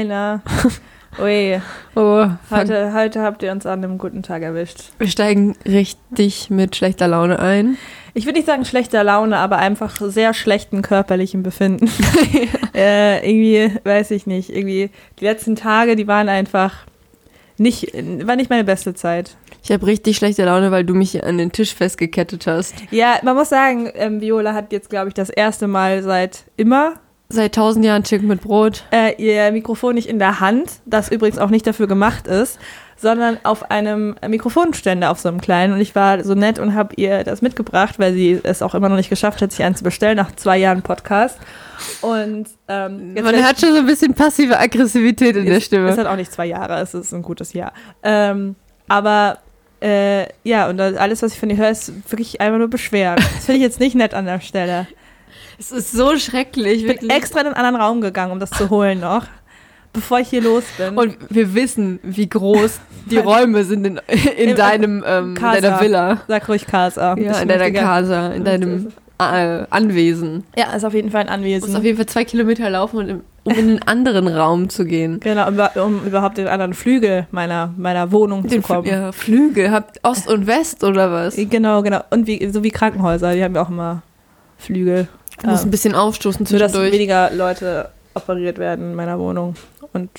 Na. Ui, Oh, heute, heute habt ihr uns an einem guten Tag erwischt. wir steigen richtig mit schlechter Laune ein. Ich würde nicht sagen schlechter Laune, aber einfach sehr schlechten körperlichen Befinden. äh, irgendwie, weiß ich nicht, irgendwie die letzten Tage, die waren einfach nicht, war nicht meine beste Zeit. Ich habe richtig schlechte Laune, weil du mich an den Tisch festgekettet hast. Ja, man muss sagen, ähm, Viola hat jetzt, glaube ich, das erste Mal seit immer Seit tausend Jahren Chicken mit Brot. äh, ihr Mikrofon nicht in der Hand, das übrigens auch nicht dafür gemacht ist, sondern auf einem Mikrofonständer auf so einem kleinen. Und ich war so nett und habe ihr das mitgebracht, weil sie es auch immer noch nicht geschafft hat, sich einen zu bestellen nach zwei Jahren Podcast. Und ähm, Man hat schon so ein bisschen passive Aggressivität in der es, Stimme. Es hat auch nicht zwei Jahre, es ist ein gutes Jahr. Ähm, aber äh, ja, und alles, was ich von ihr höre, ist wirklich einfach nur beschweren. Das finde ich jetzt nicht nett an der Stelle. Es ist so schrecklich, Ich bin extra in einen anderen Raum gegangen, um das zu holen noch, bevor ich hier los bin. Und wir wissen, wie groß die Räume sind in, in deinem, ähm, Casa. deiner Villa. Sag ruhig Casa. Ja, in deiner Casa, in deinem äh, Anwesen. Ja, ist auf jeden Fall ein Anwesen. auf jeden Fall zwei Kilometer laufen, um in- in einen anderen Raum zu gehen. Genau, um, um überhaupt den anderen Flügel meiner, meiner Wohnung Den zu kommen. Fl ja, Flügel, habt Ost und West oder was? Genau, genau. Und wie, so wie Krankenhäuser, die haben ja auch immer Flügel. Muss Ja. ein bisschen aufstoßen So dass zwischendurch. weniger Leute operiert werden in meiner Wohnung und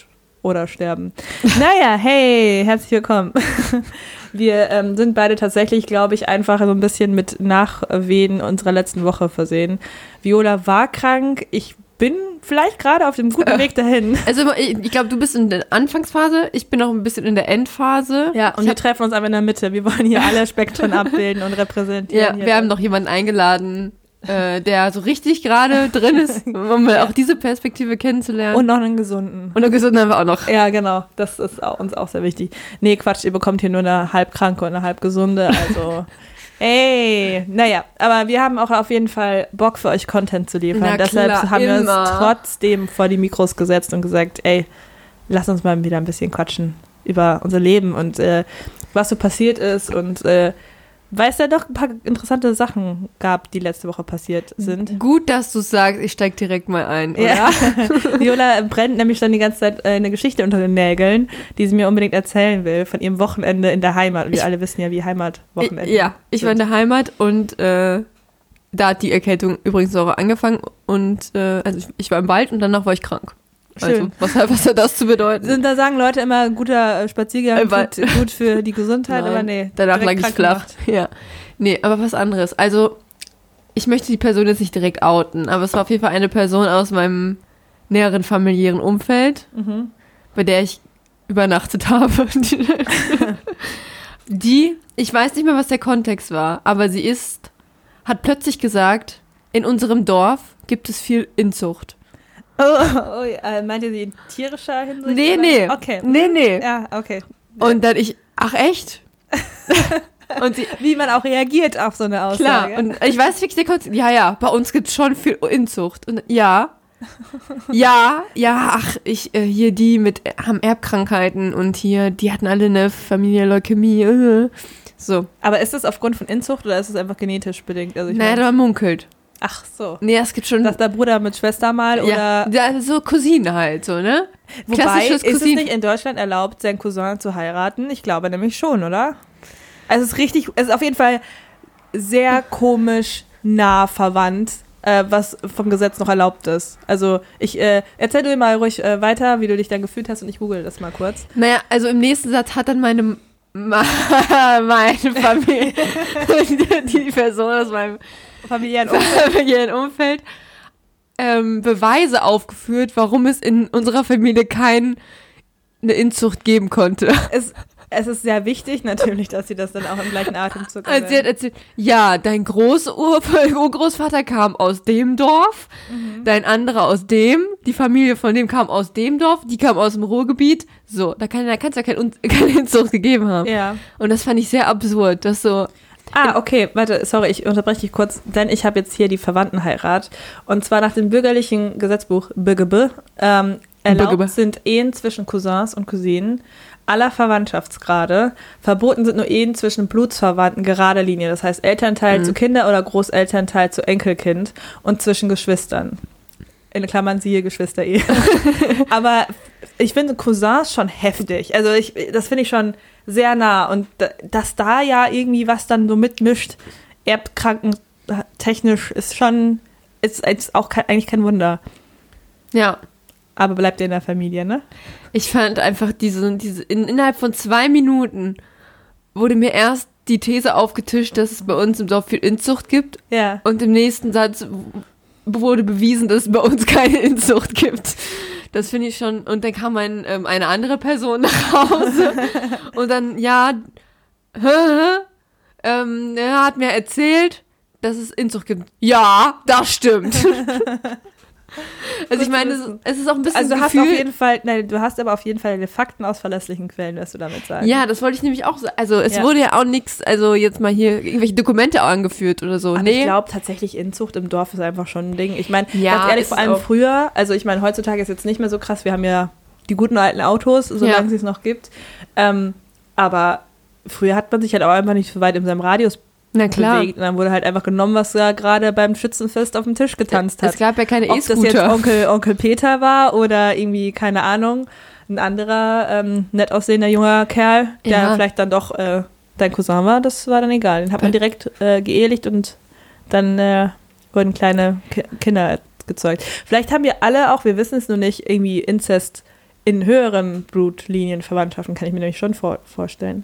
oder sterben. naja, hey, herzlich willkommen. Wir ähm, sind beide tatsächlich, glaube ich, einfach so ein bisschen mit Nachwehen unserer letzten Woche versehen. Viola war krank, ich bin vielleicht gerade auf dem guten Weg dahin. Also ich, ich glaube, du bist in der Anfangsphase, ich bin noch ein bisschen in der Endphase. Ja, und ich wir treffen uns einfach in der Mitte. Wir wollen hier alle Spektren abbilden und repräsentieren. ja, wir haben noch jemanden eingeladen, äh, der so richtig gerade drin ist, um auch diese Perspektive kennenzulernen. und noch einen gesunden. und einen gesunden haben wir auch noch. Ja, genau. Das ist auch, uns auch sehr wichtig. Nee, Quatsch, ihr bekommt hier nur eine halb kranke und eine halb gesunde. Also, hey. Naja, aber wir haben auch auf jeden Fall Bock für euch Content zu liefern. Na Deshalb klar, haben wir immer. uns trotzdem vor die Mikros gesetzt und gesagt, ey, lass uns mal wieder ein bisschen quatschen über unser Leben und äh, was so passiert ist und äh, weil es ja doch ein paar interessante Sachen gab, die letzte Woche passiert sind. Gut, dass du sagst, ich steig direkt mal ein, oder? Ja. Viola brennt nämlich schon die ganze Zeit äh, eine Geschichte unter den Nägeln, die sie mir unbedingt erzählen will, von ihrem Wochenende in der Heimat. Wir Ich- alle wissen ja, wie Heimatwochenende. Ja, ich war in der Heimat und äh, da hat die Erkältung übrigens auch angefangen und äh, also ich, ich war im Wald und danach war ich krank. Also was, hat- was hat das zu bedeuten? Sind, da sagen Leute immer, guter äh, Spaziergang Äh, tut gut für die Gesundheit, aber nee. Danach lag ich flach. Ja. Nee, aber was anderes. Also, ich möchte die Person jetzt nicht direkt outen, aber es war auf jeden Fall eine Person aus meinem näheren familiären Umfeld. Mhm. bei der ich übernachtet habe. die, ich weiß nicht mehr, was der Kontext war, aber sie ist, hat plötzlich gesagt, in unserem Dorf gibt es viel Inzucht. Oh, oh, äh, meint ihr sie in tierischer Hinsicht? Nee, oder? nee. Okay. Nee, nee. Ja, okay. Und dann ich, ach echt? Und sie, Wie man auch reagiert auf so eine Aussage. Klar, und ich weiß wirklich der Kontext. Ja, ja, bei uns gibt's schon viel Inzucht. Und ja, ja, ja, ach, ich, äh, hier die mit, äh, haben Erbkrankheiten und hier, die hatten alle eine Familie Leukämie. Äh. So, aber ist das aufgrund von Inzucht oder ist es einfach genetisch bedingt? Also ich naja, da munkelt. Ach so. Nee, es gibt schon, Dass der Bruder mit Schwester mal ja, oder ja, so Cousine halt, so, ne? Wobei, Klassisches ist es Cousin. nicht in Deutschland erlaubt, seinen Cousin zu heiraten? Ich glaube nämlich schon, oder? Also es ist richtig, es ist auf jeden Fall sehr komisch nah verwandt, äh, was vom Gesetz noch erlaubt ist. Also ich, äh, erzähl du mal ruhig äh, weiter, wie du dich dann gefühlt hast und ich google das mal kurz. Naja, also im nächsten Satz hat dann meine, meine Familie, die Person aus meinem Familiären familiären Umfeld ähm, Beweise aufgeführt, warum es in unserer Familie keine Inzucht geben konnte. es, es ist sehr wichtig natürlich, dass sie das dann auch im gleichen Atemzug Also sie hat erzählt, ja, dein Großurgroßvater kam aus dem Dorf, dein anderer aus dem, die Familie von dem kam aus dem Dorf, die kam aus dem Ruhrgebiet. So, da kann kann's ja kein, keine Inzucht gegeben haben. Ja. Und das fand ich sehr absurd, dass so, Ah, okay, warte, sorry, ich unterbreche dich kurz, denn ich habe jetzt hier die Verwandtenheirat. Und zwar nach dem bürgerlichen Gesetzbuch BGB ähm, erlaubt BGB. sind Ehen zwischen Cousins und Cousinen aller Verwandtschaftsgrade. Verboten sind nur Ehen zwischen Blutsverwandten gerader Linie, das heißt Elternteil Mhm. zu Kinder oder Großelternteil zu Enkelkind und zwischen Geschwistern. In Klammern siehe Geschwister-Ehe. Aber ich finde Cousins schon heftig. Also ich, das finde ich schon sehr nah. Und dass da ja irgendwie was dann so mitmischt, erbkrankentechnisch, ist schon, ist, ist auch kein, eigentlich kein Wunder. Ja. Aber bleibt ihr in der Familie, ne? Ich fand einfach diese, diese in, innerhalb von zwei Minuten wurde mir erst die These aufgetischt, dass es bei uns im Dorf viel Inzucht gibt. Ja. Und im nächsten Satz wurde bewiesen, dass es bei uns keine Inzucht gibt. Das finde ich schon. Und dann kam ein, ähm, eine andere Person nach Hause und dann, ja, ähm, er hat mir erzählt, dass es Inzucht gibt. Ja, das stimmt. Also ich meine, es, es, ist auch ein bisschen Also du hast auf jeden Fall, nein, du hast aber auf jeden Fall deine Fakten aus verlässlichen Quellen, wirst du damit sagen. Ja, das wollte ich nämlich auch sagen. Also es ja. wurde ja auch nichts, also jetzt mal hier irgendwelche Dokumente angeführt oder so. Aber nee. ich glaube tatsächlich, Inzucht im Dorf ist einfach schon ein Ding. Ich meine, ja, ganz ehrlich, vor allem früher, also ich meine, heutzutage ist jetzt nicht mehr so krass, wir haben ja die guten alten Autos, solange ja. es noch gibt. Ähm, aber früher hat man sich halt auch einfach nicht so weit in seinem Radius na klar. bewegt. Und dann wurde halt einfach genommen, was da gerade beim Schützenfest auf dem Tisch getanzt hat. Es gab ja keine E-Scooter. Ob das jetzt Onkel, Onkel Peter war oder irgendwie, keine Ahnung, ein anderer ähm, nett aussehender junger Kerl, der ja. vielleicht dann doch äh, dein Cousin war, das war dann egal. Den hat man direkt äh, geehelicht und dann äh, wurden kleine Ki Kinder gezeugt. Vielleicht haben wir alle auch, wir wissen es nur nicht, irgendwie Inzest in höheren Blutlinienverwandtschaften kann ich mir nämlich schon vor, vorstellen.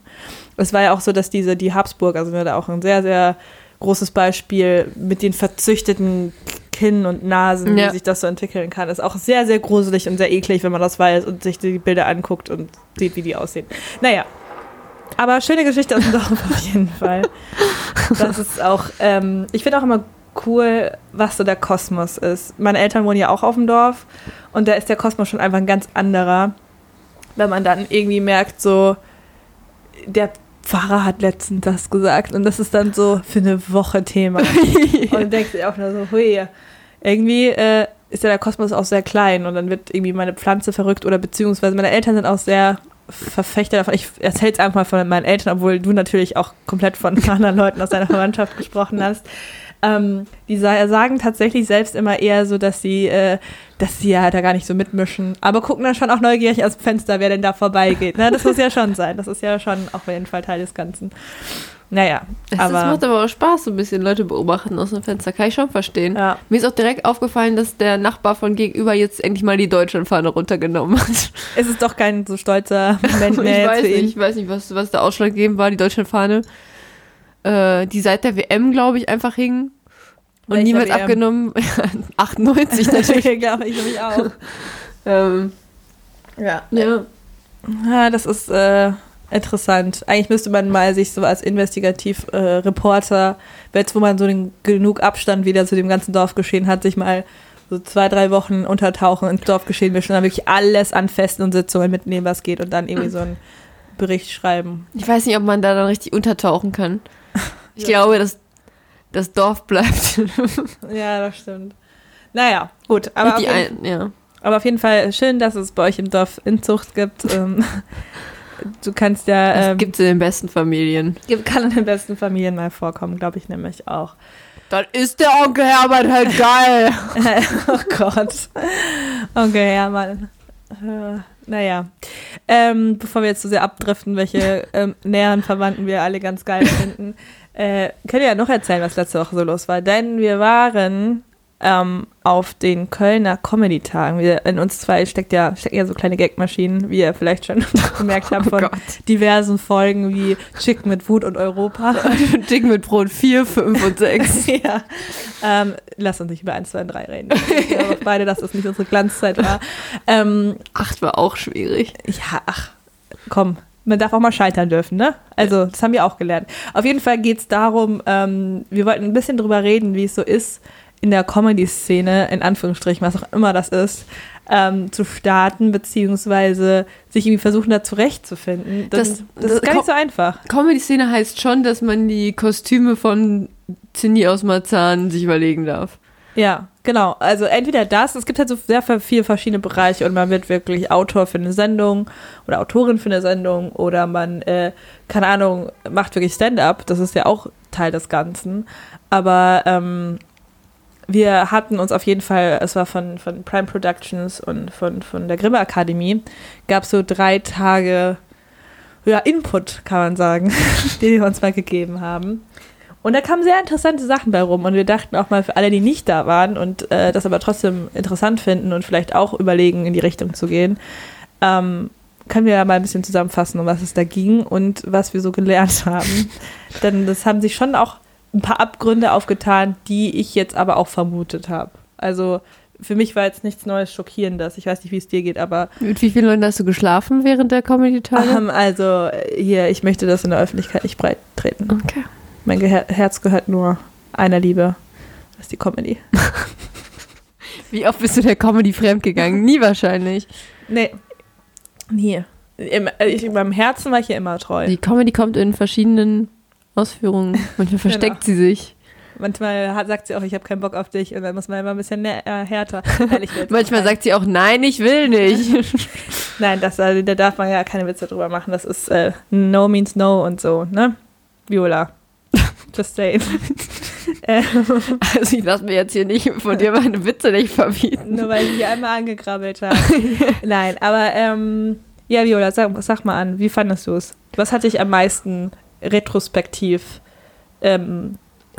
Es war ja auch so, dass diese, die Habsburger sind ja da auch ein sehr, sehr großes Beispiel mit den verzüchteten Kinn und Nasen, ja. wie sich das so entwickeln kann. Ist auch sehr, sehr gruselig und sehr eklig, wenn man das weiß und sich die Bilder anguckt und sieht, wie die aussehen. Naja. Aber schöne Geschichte aus dem Dorf auf jeden Fall. Das ist auch, ähm, ich finde auch immer cool, was so der Kosmos ist. Meine Eltern wohnen ja auch auf dem Dorf und da ist der Kosmos schon einfach ein ganz anderer. Wenn man dann irgendwie merkt, so, der Pfarrer hat letztens das gesagt und das ist dann so für eine Woche Thema. und du denkst dir auch nur so, hui, irgendwie äh, ist ja der Kosmos auch sehr klein und dann wird irgendwie meine Pflanze verrückt oder beziehungsweise meine Eltern sind auch sehr Verfechter davon. Ich erzähle es einfach mal von meinen Eltern, obwohl du natürlich auch komplett von anderen Leuten aus deiner Verwandtschaft gesprochen hast. Ähm, die sagen tatsächlich selbst immer eher so, dass sie, äh, dass sie ja da gar nicht so mitmischen, aber gucken dann schon auch neugierig aus dem Fenster, wer denn da vorbeigeht. Ne? Das muss ja schon sein. Das ist ja schon auf jeden Fall Teil des Ganzen. Naja, das, aber. Das macht aber auch Spaß, so ein bisschen Leute beobachten aus dem Fenster. Kann ich schon verstehen. Ja. Mir ist auch direkt aufgefallen, dass der Nachbar von gegenüber jetzt endlich mal die Deutschlandfahne runtergenommen hat. Es ist doch kein so stolzer Moment mehr. ich, weiß nicht, ich weiß nicht, was, was der Ausschlaggebend war, die Deutschlandfahne äh, die seit der WM, glaube ich, einfach hing. Und Welcher niemals WM? abgenommen. 98 natürlich. glaube ich nämlich auch. ähm, ja. ja. Ja, das ist äh, interessant. Eigentlich müsste man mal sich so als Investigativ-Reporter, äh, jetzt wo man so den, genug Abstand wieder zu dem ganzen Dorfgeschehen hat, sich mal so zwei, drei Wochen untertauchen ins Dorfgeschehen mischen, dann wirklich alles an Festen und Sitzungen mitnehmen, was geht und dann irgendwie so einen Bericht schreiben. Ich weiß nicht, ob man da dann richtig untertauchen kann. Ich ja. glaube, das, das Dorf bleibt. ja, das stimmt. Naja, gut. Aber auf, jeden, ein, ja. aber auf jeden Fall schön, dass es bei euch im Dorf Inzucht gibt. Ähm, du kannst ja. Ähm, gibt es in den besten Familien. Kann in den besten Familien mal vorkommen, glaube ich nämlich auch. Dann ist der Onkel Herbert halt geil. oh Gott. Onkel Herbert. Äh, naja. Ähm, bevor wir jetzt zu so sehr abdriften, welche ähm, näheren Verwandten wir alle ganz geil finden, äh, könnt ihr ja noch erzählen, was letzte Woche so los war. Denn wir waren ähm, auf den Kölner Comedy-Tagen. In uns zwei steckt ja, stecken ja so kleine Gagmaschinen, wie ihr vielleicht schon gemerkt habt, oh von oh diversen Folgen wie Chicken mit Wut und Europa. Chicken mit Brot 4, 5 und 6. ja. Ähm, lass uns nicht über 1, 2 und 3 reden. Ich glaube beide, dass das nicht unsere Glanzzeit war. Ähm, 8 war auch schwierig. Ja, ach, komm, man darf auch mal scheitern dürfen, ne? Also, das haben wir auch gelernt. Auf jeden Fall geht es darum, ähm, wir wollten ein bisschen drüber reden, wie es so ist, in der Comedy-Szene, in Anführungsstrichen, was auch immer das ist, ähm, zu starten, beziehungsweise sich irgendwie versuchen, da zurechtzufinden. Das, das, das, das ist gar nicht so einfach. Comedy-Szene heißt schon, dass man die Kostüme von Cindy aus Marzahn sich überlegen darf. Ja, genau. Also entweder das, es gibt halt so sehr viele verschiedene Bereiche und man wird wirklich Autor für eine Sendung oder Autorin für eine Sendung oder man, äh, keine Ahnung, macht wirklich Stand-up. Das ist ja auch Teil des Ganzen. Aber ähm, wir hatten uns auf jeden Fall, es war von, von Prime Productions und von, von der Grimme Akademie, gab es so drei Tage ja, Input, kann man sagen, den wir uns mal gegeben haben. Und da kamen sehr interessante Sachen bei rum und wir dachten auch mal für alle, die nicht da waren und äh, das aber trotzdem interessant finden und vielleicht auch überlegen, in die Richtung zu gehen, ähm, können wir ja mal ein bisschen zusammenfassen, um was es da ging und was wir so gelernt haben. Denn das haben sich schon auch ein paar Abgründe aufgetan, die ich jetzt aber auch vermutet habe. Also für mich war jetzt nichts Neues Schockierendes. Ich weiß nicht, wie es dir geht, aber. Mit wie vielen Leuten hast du geschlafen während der Comedy-Tage? Ähm, also hier, ich möchte das in der Öffentlichkeit nicht breit treten. Okay. Mein Ge Herz gehört nur einer Liebe. Das ist die Comedy. wie oft bist du der Comedy fremdgegangen? Nie wahrscheinlich. Nee. Nie. Im, ich, in meinem Herzen war ich ja immer treu. Die Comedy kommt in verschiedenen Ausführungen. Manchmal versteckt genau. sie sich. Manchmal hat, sagt sie auch, ich habe keinen Bock auf dich und dann muss man immer ein bisschen äh, härter. Manchmal sagt sie auch, nein, ich will nicht. nein, das, also, da darf man ja keine Witze drüber machen. Das ist äh, no means no und so, ne? Viola. Just saying. also ich lasse mir jetzt hier nicht von dir meine Witze nicht verbieten. Nur weil ich hier einmal angekrabbelt habe. Nein, aber ähm, ja, Viola, sag, sag mal an, wie fandest du es? Was hat dich am meisten retrospektiv ähm,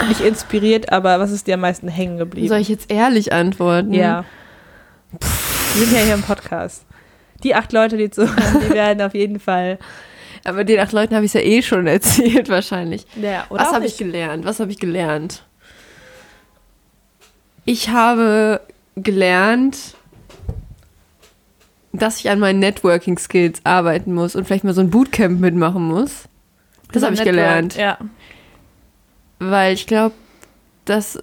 nicht inspiriert, aber was ist dir am meisten hängen geblieben? Soll ich jetzt ehrlich antworten? Ja. Wir sind ja hier im Podcast. Die acht Leute, die zuhören, die werden auf jeden Fall. Aber den acht Leuten habe ich es ja eh schon erzählt, wahrscheinlich. Ja, Was habe ich gelernt? Was habe ich gelernt? Ich habe gelernt, dass ich an meinen Networking-Skills arbeiten muss und vielleicht mal so ein Bootcamp mitmachen muss. Das habe ich Network, gelernt. Ja. Weil ich glaube, dass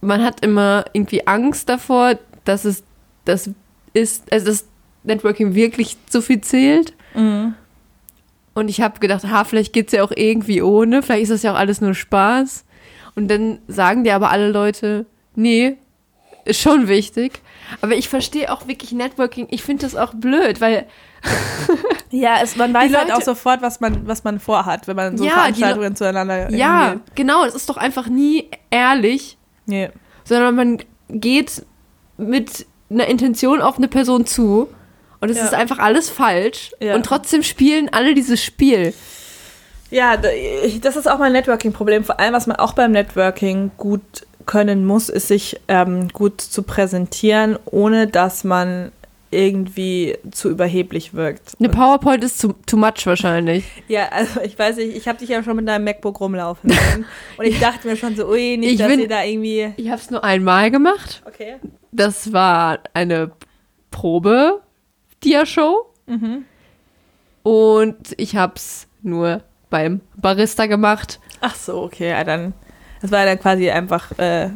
man hat immer irgendwie Angst davor, dass es das ist, also das Networking wirklich zu viel zählt. Mhm. Und ich habe gedacht, ha, vielleicht geht es ja auch irgendwie ohne, vielleicht ist das ja auch alles nur Spaß. Und dann sagen dir aber alle Leute, nee, ist schon wichtig. Aber ich verstehe auch wirklich Networking, ich finde das auch blöd, weil ja, es, man weiß Leute, halt auch sofort, was man, was man vorhat, wenn man so ja, Veranstaltungen zueinander Ja, geht. genau, es ist doch einfach nie ehrlich. Nee. Sondern man geht mit einer Intention auf eine Person zu und es ja. ist einfach alles falsch ja. und trotzdem spielen alle dieses Spiel. Ja, das ist auch mein Networking-Problem. Vor allem, was man auch beim Networking gut können muss, ist sich ähm, gut zu präsentieren, ohne dass man irgendwie zu überheblich wirkt. Eine PowerPoint ist too, too much wahrscheinlich. ja, also ich weiß nicht, ich habe dich ja schon mit deinem MacBook rumlaufen sehen. und ich dachte mir schon so, ui, nicht, ich dass bin, ihr da irgendwie. Ich habe es nur einmal gemacht. Okay. Das war eine Probe-Dia-Show. Mhm. Und ich habe es nur beim Barista gemacht. Ach so, okay, ja, dann. Das war dann quasi einfach äh,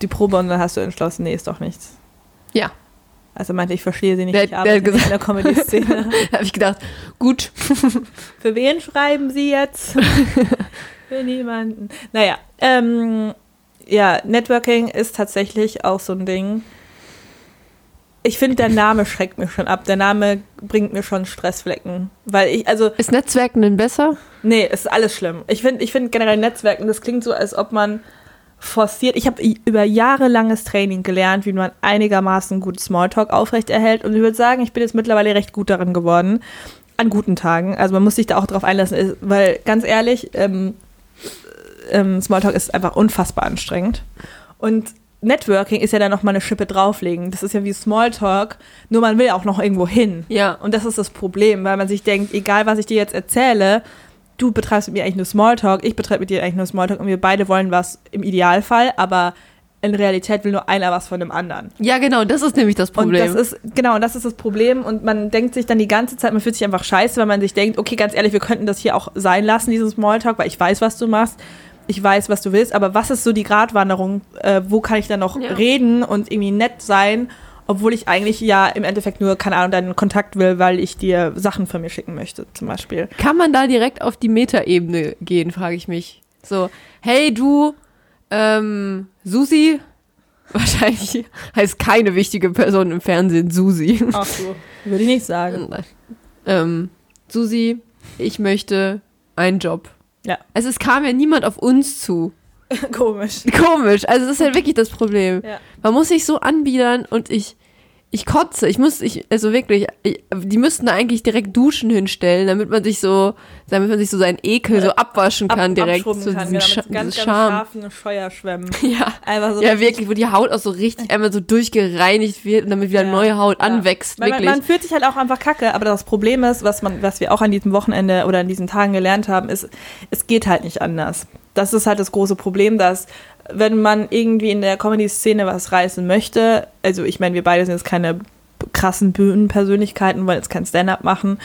die Probe und dann hast du entschlossen, nee, ist doch nichts. Ja. Also meinte, ich verstehe sie nicht, der, ich arbeite in der Comedy-Szene. da habe ich gedacht, gut. Für wen schreiben Sie jetzt? Für niemanden. Naja, ähm, ja, Networking ist tatsächlich auch so ein Ding. Ich finde, der Name schreckt mich schon ab. Der Name bringt mir schon Stressflecken. Weil ich, also. Ist Netzwerken denn besser? Nee, ist alles schlimm. Ich finde ich find generell Netzwerken, das klingt so, als ob man forciert. Ich habe über jahrelanges Training gelernt, wie man einigermaßen gut Smalltalk aufrechterhält. Und ich würde sagen, ich bin jetzt mittlerweile recht gut darin geworden. An guten Tagen. Also man muss sich da auch drauf einlassen, weil ganz ehrlich, ähm, ähm, Smalltalk ist einfach unfassbar anstrengend. Und Networking ist ja dann noch mal eine Schippe drauflegen. Das ist ja wie Smalltalk, nur man will auch noch irgendwo hin. Ja. Und das ist das Problem, weil man sich denkt, egal was ich dir jetzt erzähle, du betreibst mit mir eigentlich nur Smalltalk, ich betreibe mit dir eigentlich nur Smalltalk und wir beide wollen was im Idealfall, aber in Realität will nur einer was von dem anderen. Ja, genau, das ist nämlich das Problem. Und das ist, genau, und das ist das Problem. Und man denkt sich dann die ganze Zeit, man fühlt sich einfach scheiße, weil man sich denkt, okay, ganz ehrlich, wir könnten das hier auch sein lassen, dieses Smalltalk, weil ich weiß, was du machst. Ich weiß, was du willst, aber was ist so die Gratwanderung? Äh, wo kann ich dann noch ja. reden und irgendwie nett sein obwohl ich eigentlich ja im Endeffekt nur, keine Ahnung, deinen Kontakt will, weil ich dir Sachen von mir schicken möchte, zum Beispiel. Kann man da direkt auf die Metaebene gehen, frage ich mich. So, hey du, ähm, Susi, wahrscheinlich heißt keine wichtige Person im Fernsehen Susi. Ach so, würde ich nicht sagen. Ähm, Susi, ich möchte einen Job. Ja. Also es kam ja niemand auf uns zu. Komisch. Komisch. Also das ist halt wirklich das Problem. Ja. Man muss sich so anbiedern und ich, ich kotze. Ich muss, ich, also wirklich, ich, die müssten da eigentlich direkt Duschen hinstellen, damit man sich so, damit man sich so seinen Ekel so abwaschen kann direkt. Abschrubben so kann, diesen genau, mit so ganz, ganz scharfen Scheuerschwämmen. Ja. Einfach so ja, wirklich, wo die Haut auch so richtig einmal so durchgereinigt wird und damit wieder Ja, neue Haut ja. anwächst. Man, man, Wirklich. man fühlt sich halt auch einfach kacke, aber das Problem ist, was, man, was wir auch an diesem Wochenende oder an diesen Tagen gelernt haben, ist, es geht halt nicht anders. Das ist halt das große Problem, dass wenn man irgendwie in der Comedy-Szene was reißen möchte, also ich meine, wir beide sind jetzt keine krassen Bühnenpersönlichkeiten, wollen jetzt kein Stand-up machen,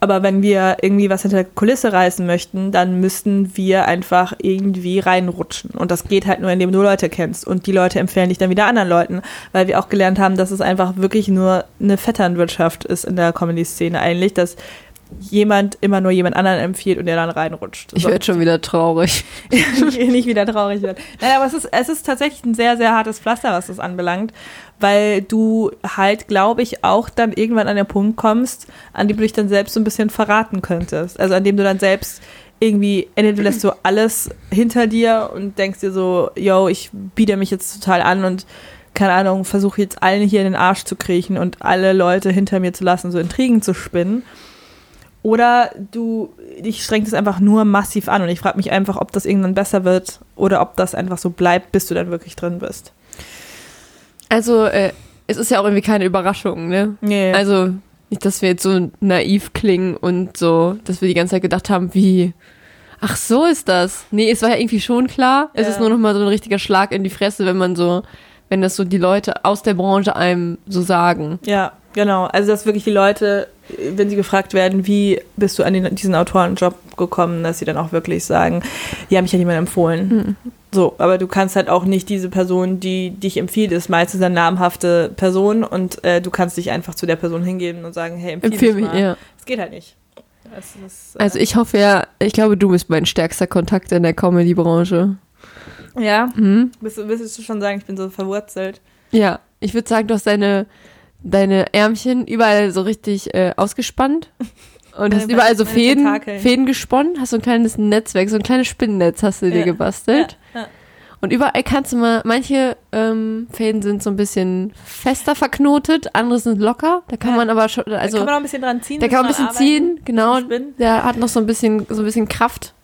aber wenn wir irgendwie was hinter der Kulisse reißen möchten, dann müssten wir einfach irgendwie reinrutschen. Und das geht halt nur, indem du Leute kennst. Und die Leute empfehlen dich dann wieder anderen Leuten, weil wir auch gelernt haben, dass es einfach wirklich nur eine Vetternwirtschaft ist in der Comedy-Szene eigentlich, dass jemand immer nur jemand anderen empfiehlt und der dann reinrutscht. ich So. werde schon wieder traurig. nicht wieder traurig wird. Nein, aber es ist, es ist tatsächlich ein sehr, sehr hartes Pflaster, was das anbelangt, weil du halt, glaube ich, auch dann irgendwann an den Punkt kommst, an dem du dich dann selbst so ein bisschen verraten könntest. Also an dem du dann selbst irgendwie, entweder du lässt so alles hinter dir und denkst dir so, yo, ich biete mich jetzt total an und keine Ahnung, versuche jetzt allen hier in den Arsch zu kriechen und alle Leute hinter mir zu lassen, so Intrigen zu spinnen. Oder du, dich strengt es einfach nur massiv an und ich frage mich einfach, ob das irgendwann besser wird oder ob das einfach so bleibt, bis du dann wirklich drin bist. Also, äh, es ist ja auch irgendwie keine Überraschung, ne? Nee. Also, nicht, dass wir jetzt so naiv klingen und so, dass wir die ganze Zeit gedacht haben, wie, ach so ist das. Nee, es war ja irgendwie schon klar. Es Ja. ist nur noch mal so ein richtiger Schlag in die Fresse, wenn man so, wenn das so die Leute aus der Branche einem so sagen. ja, genau. Also dass wirklich die Leute, wenn sie gefragt werden, wie bist du an den, diesen Autorenjob gekommen, dass sie dann auch wirklich sagen, ja, mich hat jemand empfohlen. So, aber du kannst halt auch nicht diese Person, die dich empfiehlt, ist meistens eine namhafte Person und äh, du kannst dich einfach zu der Person hingeben und sagen, hey, empfehle Empfehl mich mal. ja. Das geht halt nicht. Das ist, äh, Also ich hoffe ja, ich glaube, du bist mein stärkster Kontakt in der Comedy-Branche. ja, Mhm. willst du, willst du schon sagen, ich bin so verwurzelt? Ja, ich würde sagen, du hast deine, deine Ärmchen überall so richtig äh, ausgespannt. Und hast überall so Fäden. Fäden gesponnen, hast so ein kleines Netzwerk, so ein kleines Spinnennetz hast du dir Ja. gebastelt. Ja, ja. Und überall kannst du mal, manche ähm, Fäden sind so ein bisschen fester verknotet, andere sind locker. Da kann Ja. man aber schon, da also kann man auch ein bisschen dran ziehen. da kann man ein bisschen dran arbeiten. ziehen, genau. Der hat noch so ein bisschen, so ein bisschen Kraft.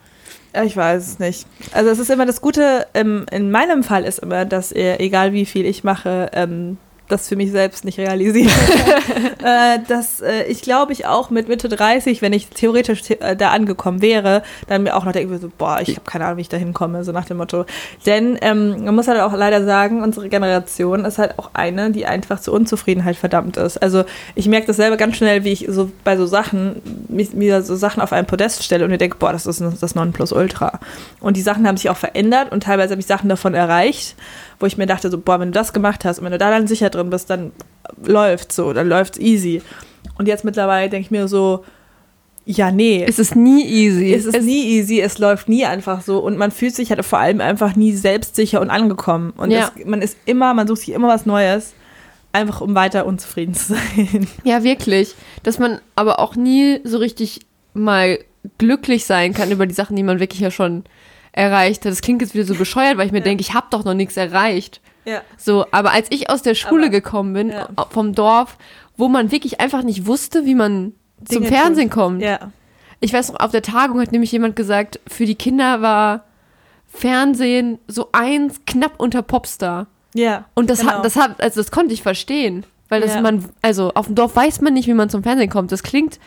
Ich weiß es nicht. Also es ist immer das Gute, ähm, in meinem Fall ist immer, dass egal wie viel ich mache, ähm, das für mich selbst nicht realisiere. äh, dass äh, ich glaube ich auch mit Mitte 30, wenn ich theoretisch the äh, da angekommen wäre, dann mir auch noch würde, so, boah, ich habe keine Ahnung, wie ich da hinkomme, so nach dem Motto. Denn ähm, man muss halt auch leider sagen, unsere Generation ist halt auch eine, die einfach zur Unzufriedenheit verdammt ist. Also ich merke das selber ganz schnell, wie ich so bei so Sachen, mich, mir so Sachen auf ein Podest stelle und mir denke, boah, das ist das Nonplusultra. Und die Sachen haben sich auch verändert und teilweise habe ich Sachen davon erreicht, wo ich mir dachte, so, boah, wenn du das gemacht hast und wenn du da dann sicher drin bist, dann läuft so, dann läuft's easy. Und jetzt mittlerweile denke ich mir so, ja, nee. Es ist nie easy. Es ist nie easy, es läuft nie einfach so und man fühlt sich halt vor allem einfach nie selbstsicher und angekommen. Und Ja. es, man ist immer, man sucht sich immer was Neues, einfach um weiter unzufrieden zu sein. Ja, wirklich. Dass man aber auch nie so richtig mal glücklich sein kann über die Sachen, die man wirklich ja schon erreicht hat. Das klingt jetzt wieder so bescheuert, weil ich mir Ja. denke, ich habe doch noch nichts erreicht. Ja. So, aber als ich aus der Schule Aber, gekommen bin, ja. vom Dorf, wo man wirklich einfach nicht wusste, wie man zum Dinge Fernsehen tun. kommt. Ja. Ich weiß noch, auf der Tagung hat nämlich jemand gesagt, für die Kinder war Fernsehen so eins knapp unter Popstar. Ja. Und das genau. hat, das hat, also das konnte ich verstehen. Weil das Ja. man, also auf dem Dorf weiß man nicht, wie man zum Fernsehen kommt. Das klingt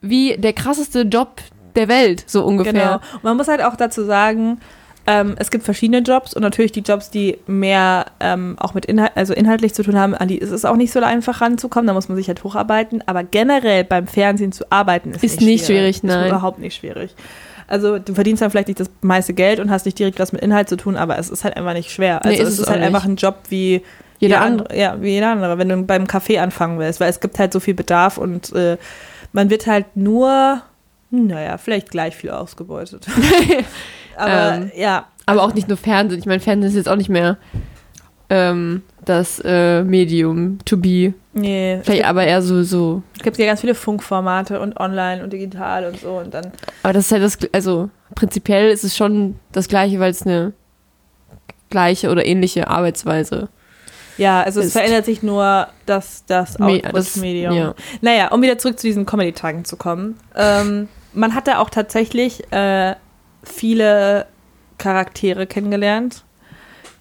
wie der krasseste Job der Welt, so ungefähr. Genau. Und man muss halt auch dazu sagen, ähm, es gibt verschiedene Jobs und natürlich die Jobs, die mehr ähm, auch mit Inhalt, also inhaltlich zu tun haben, an die ist es auch nicht so einfach ranzukommen, da muss man sich halt hocharbeiten. Aber generell beim Fernsehen zu arbeiten ist, Ist nicht schwierig, Ist nein. überhaupt nicht schwierig. Also du verdienst dann vielleicht nicht das meiste Geld und hast nicht direkt was mit Inhalt zu tun, aber es ist halt einfach nicht schwer. Nee, Also ist es ist halt nicht. einfach ein Job wie Jeder andere. Ja, wie jeder andere, wenn du beim Café anfangen willst, weil es gibt halt so viel Bedarf und äh, man wird halt nur, naja, vielleicht gleich viel ausgebeutet. aber Ähm, ja, Aber auch nicht nur Fernsehen. Ich meine, Fernsehen ist jetzt auch nicht mehr ähm, das äh, Medium to be. nee, Vielleicht gibt, aber eher so, so. es gibt ja ganz viele Funkformate und online und digital und so und dann, Aber das ist halt das, also prinzipiell ist es schon das Gleiche, weil es eine gleiche oder ähnliche Arbeitsweise. Ja, also es verändert sich nur das, das- Output-Medium. ja. Naja, um wieder zurück zu diesen Comedy-Tagen zu kommen. Ähm, man hat da auch tatsächlich äh, viele Charaktere kennengelernt,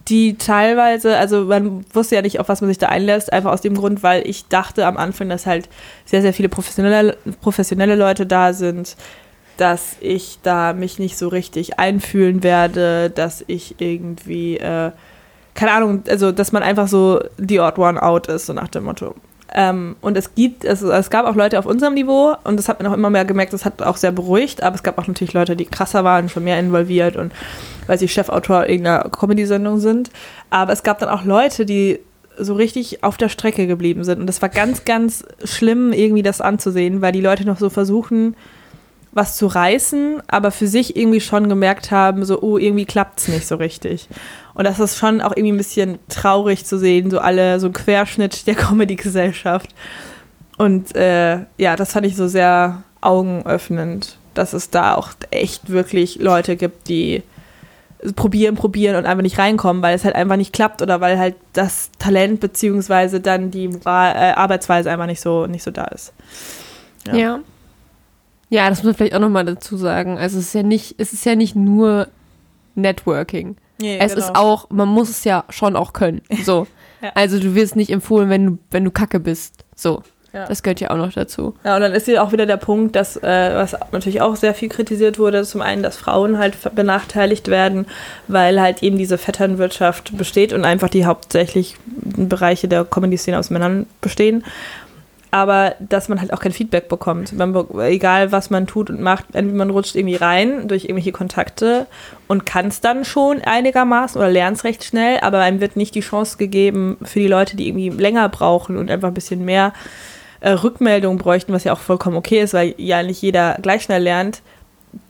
die teilweise, also man wusste ja nicht, auf was man sich da einlässt, einfach aus dem Grund, weil ich dachte am Anfang, dass halt sehr, sehr viele professionelle, professionelle Leute da sind, dass ich da mich nicht so richtig einfühlen werde, dass ich irgendwie, äh, keine Ahnung, also dass man einfach so the odd one out ist, so nach dem Motto. Ähm, und es gibt, es, es gab auch Leute auf unserem Niveau und das hat man auch immer mehr gemerkt, das hat auch sehr beruhigt, aber es gab auch natürlich Leute, die krasser waren, schon mehr involviert und weil sie Chefautor irgendeiner Comedy-Sendung sind. Aber es gab dann auch Leute, die so richtig auf der Strecke geblieben sind. Und das war ganz, ganz schlimm, irgendwie das anzusehen, weil die Leute noch so versuchen, was zu reißen, aber für sich irgendwie schon gemerkt haben, so, oh, irgendwie klappt's nicht so richtig. Und das ist schon auch irgendwie ein bisschen traurig zu sehen, so alle, so ein Querschnitt der Comedy-Gesellschaft. Und äh, ja, das fand ich so sehr augenöffnend, dass es da auch echt wirklich Leute gibt, die probieren, probieren und einfach nicht reinkommen, weil es halt einfach nicht klappt oder weil halt das Talent beziehungsweise dann die äh, Arbeitsweise einfach nicht so, nicht so da ist. Ja. Ja. Ja. das muss man vielleicht auch nochmal dazu sagen. Also es ist ja nicht, es ist ja nicht nur Networking. Nee, es genau. ist auch, man muss es ja schon auch können. So. Ja. Also du wirst nicht empfohlen, wenn du, wenn du Kacke bist. So. Ja. Das gehört ja auch noch dazu. Ja, und dann ist hier auch wieder der Punkt, dass, äh, was natürlich auch sehr viel kritisiert wurde, zum einen, dass Frauen halt benachteiligt werden, weil halt eben diese Vetternwirtschaft besteht und einfach die hauptsächlich Bereiche der Comedy-Szene aus Männern bestehen. Aber dass man halt auch kein Feedback bekommt. Man, egal, was man tut und macht, entweder man rutscht irgendwie rein durch irgendwelche Kontakte und kann es dann schon einigermaßen oder lernt es recht schnell, aber einem wird nicht die Chance gegeben für die Leute, die irgendwie länger brauchen und einfach ein bisschen mehr äh, Rückmeldung bräuchten, was ja auch vollkommen okay ist, weil ja nicht jeder gleich schnell lernt,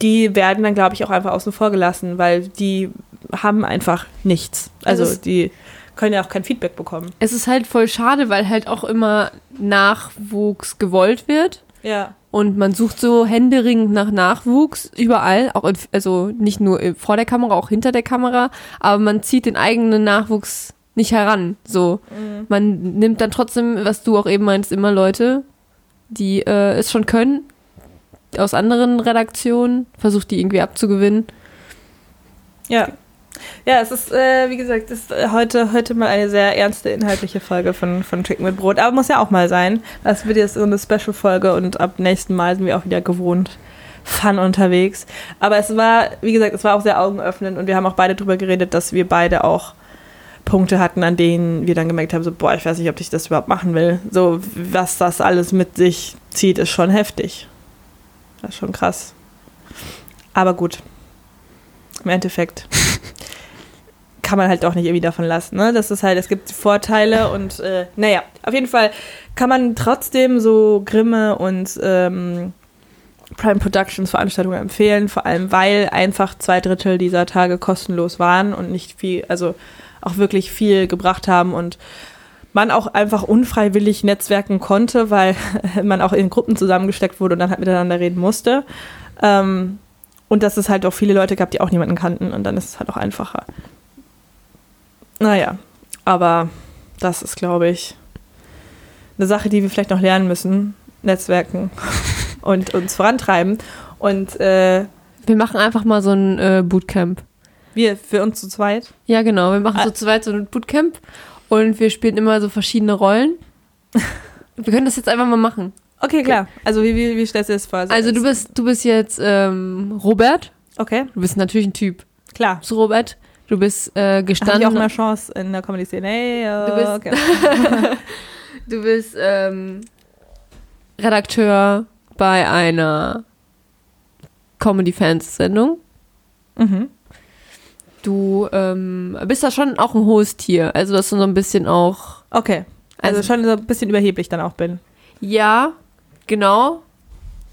die werden dann, glaube ich, auch einfach außen vor gelassen, weil die haben einfach nichts. Also, Also die können ja auch kein Feedback bekommen. Es ist halt voll schade, weil halt auch immer Nachwuchs gewollt wird. Ja. Und man sucht so händeringend nach Nachwuchs überall, auch in, also nicht nur vor der Kamera, auch hinter der Kamera, aber man zieht den eigenen Nachwuchs nicht heran. So, man nimmt dann trotzdem, was du auch eben meinst, immer Leute, die äh, es schon können, aus anderen Redaktionen, versucht die irgendwie abzugewinnen. Ja. Ja, es ist, äh, wie gesagt, es ist äh, heute, heute mal eine sehr ernste inhaltliche Folge von, von Chicken mit Brot. Aber muss ja auch mal sein. Das wird jetzt so eine Special-Folge und ab nächsten Mal sind wir auch wieder gewohnt fun unterwegs. Aber es war, wie gesagt, es war auch sehr augenöffnend und wir haben auch beide drüber geredet, dass wir beide auch Punkte hatten, an denen wir dann gemerkt haben, so, boah, ich weiß nicht, ob ich das überhaupt machen will. So, was das alles mit sich zieht, ist schon heftig. Das ist schon krass. Aber gut. Im Endeffekt kann man halt auch nicht irgendwie davon lassen. Ne? Das ist halt, es gibt Vorteile und äh, naja, auf jeden Fall kann man trotzdem so Grimme und ähm, Prime Productions Veranstaltungen empfehlen, vor allem weil einfach zwei Drittel dieser Tage kostenlos waren und nicht viel, also auch wirklich viel gebracht haben und man auch einfach unfreiwillig netzwerken konnte, weil man auch in Gruppen zusammengesteckt wurde und dann halt miteinander reden musste. Ähm, und dass es halt auch viele Leute gab, die auch niemanden kannten und dann ist es halt auch einfacher. Naja, aber das ist, glaube ich, eine Sache, die wir vielleicht noch lernen müssen. Netzwerken und uns vorantreiben. Und äh, Wir machen einfach mal so ein äh, Bootcamp. wir für uns zu zweit. Ja, genau. Wir machen so Ah. zu zweit so ein Bootcamp und wir spielen immer so verschiedene Rollen. wir können das jetzt einfach mal machen. Okay, klar. Also wie, wie, wie stellst du das vor? Also du bist, du bist jetzt ähm, Robert. Okay, Du bist natürlich ein Typ. klar. Du bist Robert. Du bist äh, Habe ich gestanden. auch mehr Chance in der Comedy-Szene. Hey, Du bist- okay. Du bist ähm, Redakteur bei einer Comedy-Fans-Sendung. mhm. Du ähm, bist da schon auch ein hohes Tier. Also, dass du so ein bisschen auch. Okay. Also, Also- schon so ein bisschen überheblich dann auch bin. Ja, genau.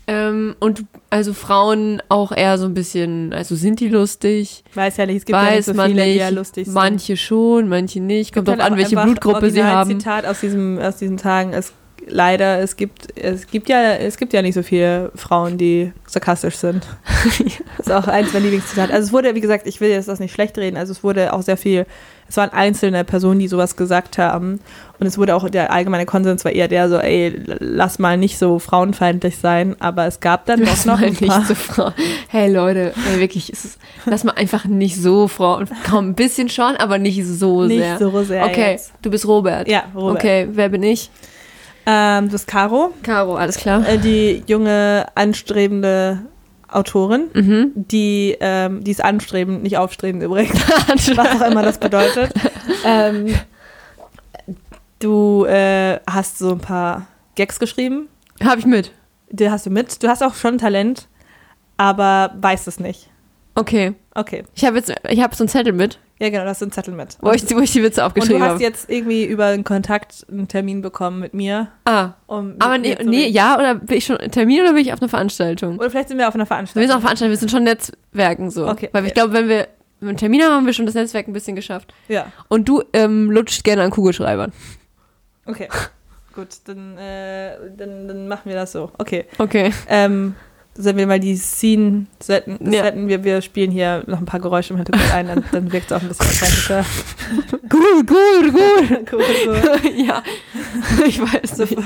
Ähm, und also Frauen auch eher so ein bisschen, also sind die lustig? Weiß ja nicht, es gibt ja nicht Weiß so man viele, die nicht. ja lustig sind. Manche schon, manche nicht. Kommt drauf halt an, welche Blutgruppe sie haben. Zitat aus, diesem, aus diesen Tagen. Es leider, es gibt, es gibt ja, es gibt ja nicht so viele Frauen, die sarkastisch sind. das ist auch eins meiner Lieblingszitate. Also es wurde, wie gesagt, ich will jetzt das nicht schlecht reden, also es wurde auch sehr viel, es waren einzelne Personen, die sowas gesagt haben. Und es wurde auch, der allgemeine Konsens war eher der so, ey, lass mal nicht so frauenfeindlich sein. Aber es gab dann Lass doch noch mal ein nicht paar. so Frau. Hey Leute, ey, wirklich, ist, lass mal einfach nicht so Frau. Kaum ein bisschen schon, aber nicht so Nicht sehr. so sehr Okay, jetzt. du bist Robert. Ja, Robert. Okay, wer bin ich? Ähm, das ist Caro, Caro, alles klar. äh, die junge, anstrebende Autorin, Mhm. die, ähm, die ist anstrebend, nicht aufstrebend übrigens, was auch immer das bedeutet. ähm, du äh, hast so ein paar Gags geschrieben, Hab ich mit. die hast du mit. Du hast auch schon Talent, aber weißt es nicht. Okay. Okay, Ich habe jetzt, ich habe so einen Zettel mit, ja genau, du hast einen Zettel mit. wo ich, wo ich die Witze und aufgeschrieben du hast habe. jetzt irgendwie über einen Kontakt einen Termin bekommen mit mir. Ah, Um aber nee, nee, ja, oder bin ich schon Termin oder bin ich auf einer Veranstaltung? Oder vielleicht sind wir auf einer Wir Veranstaltung. sind auf einer Veranstaltung, wir sind schon Netzwerken so. Okay, Weil ich okay. glaube, wenn wir einen Termin haben, haben wir schon das Netzwerk ein bisschen geschafft. Ja, Und du ähm, lutscht gerne an Kugelschreibern. okay. Gut, dann, äh, dann, dann machen wir das so. Okay. Okay. Ähm, sollen wir mal die Scene setten? Ja. setten? Wir, wir spielen hier noch ein paar Geräusche im Hintergrund ein, dann, dann wirkt es auch ein bisschen authentischer. Gut, gut, gut. ja. Ich weiß So, nicht.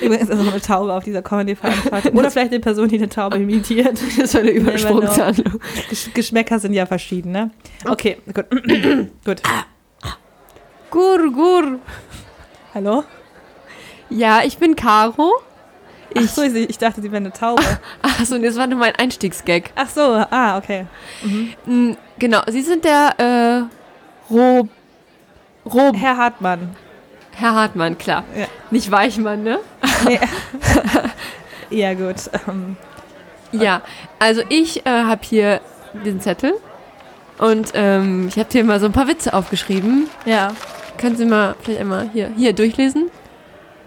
übrigens ist noch eine Taube auf dieser Comedy-Veranstaltung. Oder vielleicht eine Person, die eine Taube imitiert. Das war eine. Übersprungshandlung. Gesch Geschmäcker sind ja verschieden, ne? Okay, gut. gut. Gur, gur. Hallo? Ja, ich bin Caro. Ach Ich, so, ich, dachte, sie wäre eine Taube. achso, das war nur mein Einstiegsgag. Ach so, ah, okay. Mm, Genau, Sie sind der äh, Rob, Rob, Herr Hartmann. Herr Hartmann, klar. Ja. Nicht Weichmann, ne? Nee. ja, gut. Ähm, Ja, also ich äh, habe hier den Zettel und ähm, ich habe hier mal so ein paar Witze aufgeschrieben. ja. Können Sie mal vielleicht einmal hier, hier durchlesen?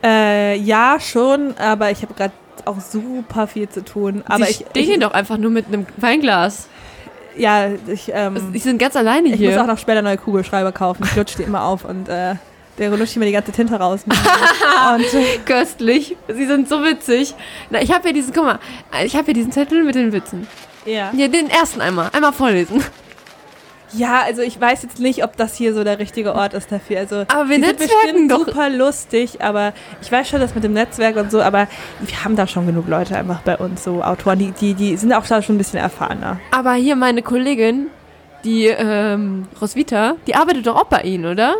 Äh, ja, schon, aber ich habe gerade auch super viel zu tun. Aber Sie ich, stehen ich doch einfach nur mit einem Weinglas. ja, ich, ähm, Sie sind ganz alleine ich muss auch hier. noch später neue Kugelschreiber kaufen. Ich lutsche die immer auf und äh, der lutscht immer die ganze Tinte raus. und äh, Köstlich. Sie sind so witzig. Na, ich habe hier diesen, guck mal, ich habe hier diesen Zettel mit den Witzen. ja. Hier, den ersten einmal. Einmal vorlesen. Ja, also ich weiß jetzt nicht, ob das hier so der richtige Ort ist dafür. Also, Aber wir sind bestimmt doch. super lustig, aber ich weiß schon, das mit dem Netzwerk und so, aber wir haben da schon genug Leute einfach bei uns, so Autoren, die, die, die sind auch da schon ein bisschen erfahrener. Aber hier meine Kollegin, die ähm, Roswitha, die arbeitet doch auch bei Ihnen, oder?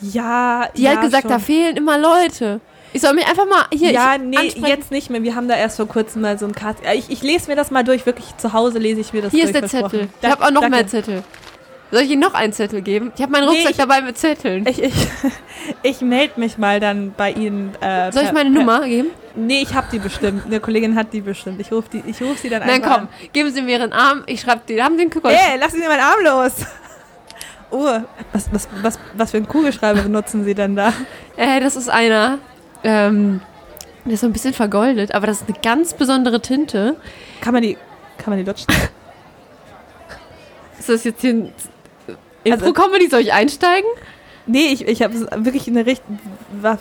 Ja, Die ja, hat gesagt, schon. da fehlen immer Leute. Ich soll mich einfach mal hier. ja, nee, ansprechen. jetzt nicht mehr. Wir haben da erst vor kurzem mal so ein Kart. Ich, ich lese mir das mal durch, wirklich zu Hause lese ich mir das Hier durch. ist der. Zettel. Ich habe auch noch danke. mehr Zettel. Soll ich Ihnen noch einen Zettel geben? Ich habe meinen Nee, Rucksack ich- dabei mit Zetteln. Ich, ich, ich melde mich mal dann bei Ihnen. Äh, Soll ich meine per- Nummer geben? Nee, ich habe die bestimmt. Eine Kollegin hat die bestimmt. Ich rufe ich ruf sie dann Nein, einfach komm, geben Sie mir Ihren Arm. Ich schreibe die. Haben Sie den an. Kuckuck? Ey, lassen Sie meinen Arm los! Oh, was, was, was, was für einen Kugelschreiber benutzen Sie denn da? Äh, das ist einer. Ähm, der ist so ein bisschen vergoldet, aber das ist eine ganz besondere Tinte. Kann man die, kann man die lutschen? Ist das jetzt hier ein Also- Impro-Comedy? Soll ich einsteigen? Nee, ich, ich habe wirklich eine richtige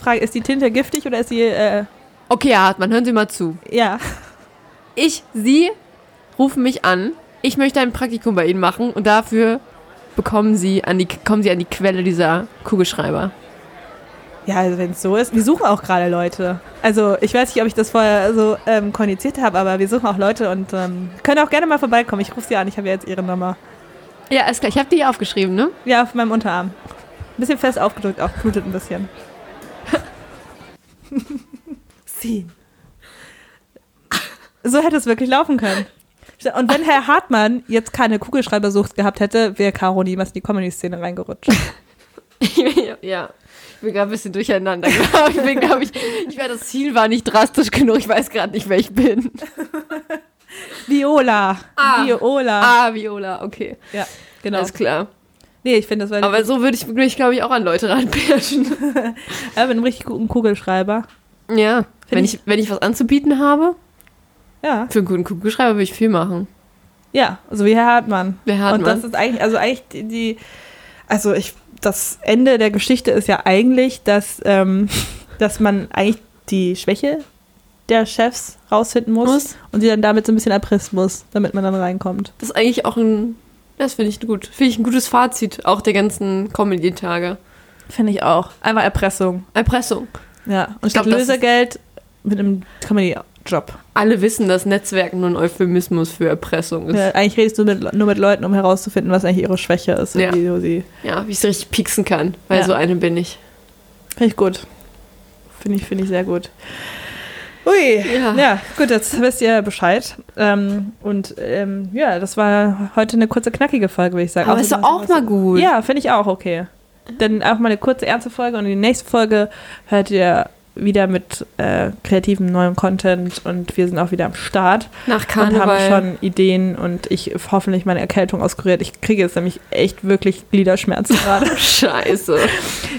Frage. Ist die Tinte giftig oder ist sie, äh, Okay, Herr Hartmann, hören Sie mal zu. ja. Ich, Sie rufen mich an. Ich möchte ein Praktikum bei Ihnen machen und dafür bekommen Sie an die, kommen Sie an die Quelle dieser Kugelschreiber. Ja, also wenn es so ist, wir suchen auch gerade Leute. Also ich weiß nicht, ob ich das vorher so ähm, kommuniziert habe, aber wir suchen auch Leute und ähm, können auch gerne mal vorbeikommen. Ich rufe sie an, ich habe ja jetzt ihre Nummer. Ja, alles klar. Ich habe die hier aufgeschrieben, ne? Ja, auf meinem Unterarm. Ein bisschen fest aufgedrückt, auch blutet ein bisschen. Ziehen. So hätte es wirklich laufen können. Und wenn Herr Hartmann jetzt keine Kugelschreibersucht gehabt hätte, wäre Caro niemals in die Comedy-Szene reingerutscht. ja. Ich bin gerade ein bisschen durcheinander. Ich bin, glaube ich, ich war, das Ziel war nicht drastisch genug. Ich weiß gerade nicht, wer ich bin. Viola. Ah. Viola. Ah, Viola, okay. Ja, genau. Alles klar. Nee, ich finde, das war Aber so würde ich mich, glaube ich, auch an Leute ranpirschen. ja, mit einem richtig guten Kugelschreiber. Ja. Wenn ich- ich, wenn ich was anzubieten habe, Ja. für einen guten Kugelschreiber würde ich viel machen. Ja, so wie Herr Hartmann. Und Hartmann? das ist eigentlich, also eigentlich die, die also ich, das Ende der Geschichte ist ja eigentlich, dass ähm, dass man eigentlich die Schwäche der Chefs rausfinden muss, Muss. und sie dann damit so ein bisschen erpressen muss, damit man dann reinkommt. Das ist eigentlich auch ein, das finde ich gut. Finde ich ein gutes Fazit, auch der ganzen Comedy-Tage. Finde ich auch. Einfach Erpressung. Erpressung. Ja. Und Ich statt Lösegeld mit einem Comedy-Job. Alle wissen, dass Netzwerken nur ein Euphemismus für Erpressung ist. Ja, eigentlich redest du mit, nur mit Leuten, um herauszufinden, was eigentlich ihre Schwäche ist. und Ja. wie. Ja, wie ich so richtig pieksen kann, weil Ja. so eine bin ich. Finde ich gut. Finde ich, finde ich sehr gut. Ui, Ja. ja. gut, jetzt wisst ihr Bescheid. Ähm, und ähm, ja, das war heute eine kurze, knackige Folge, würde ich sagen. Aber ist doch auch mal gut. Ja, finde ich auch okay. Dann auch mal eine kurze, ernste Folge und in die nächste Folge hört ihr wieder mit äh, kreativem neuem Content und wir sind auch wieder am Start Nach und haben Karneval. schon Ideen und ich hoffentlich meine Erkältung auskuriert. Ich kriege jetzt nämlich echt wirklich Gliederschmerzen gerade. Scheiße.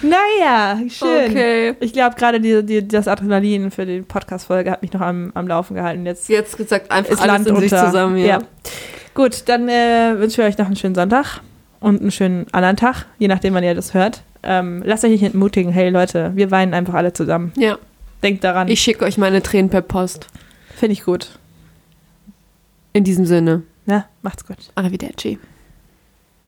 naja, schön. Okay. Ich glaube, gerade die, die, das Adrenalin für die Podcast-Folge hat mich noch am, am Laufen gehalten. Jetzt Jetzt gesagt, einfach ist alles Land in unter. sich zusammen. Ja. Gut, dann äh, wünschen wir euch noch einen schönen Sonntag und einen schönen anderen Tag, je nachdem, wann ihr das hört. Ähm, lasst euch nicht entmutigen. Hey Leute, wir weinen einfach alle zusammen. ja. Denkt daran. Ich schicke euch meine Tränen per Post. Finde ich gut. In diesem Sinne. Ja, macht's gut. Arrivederci.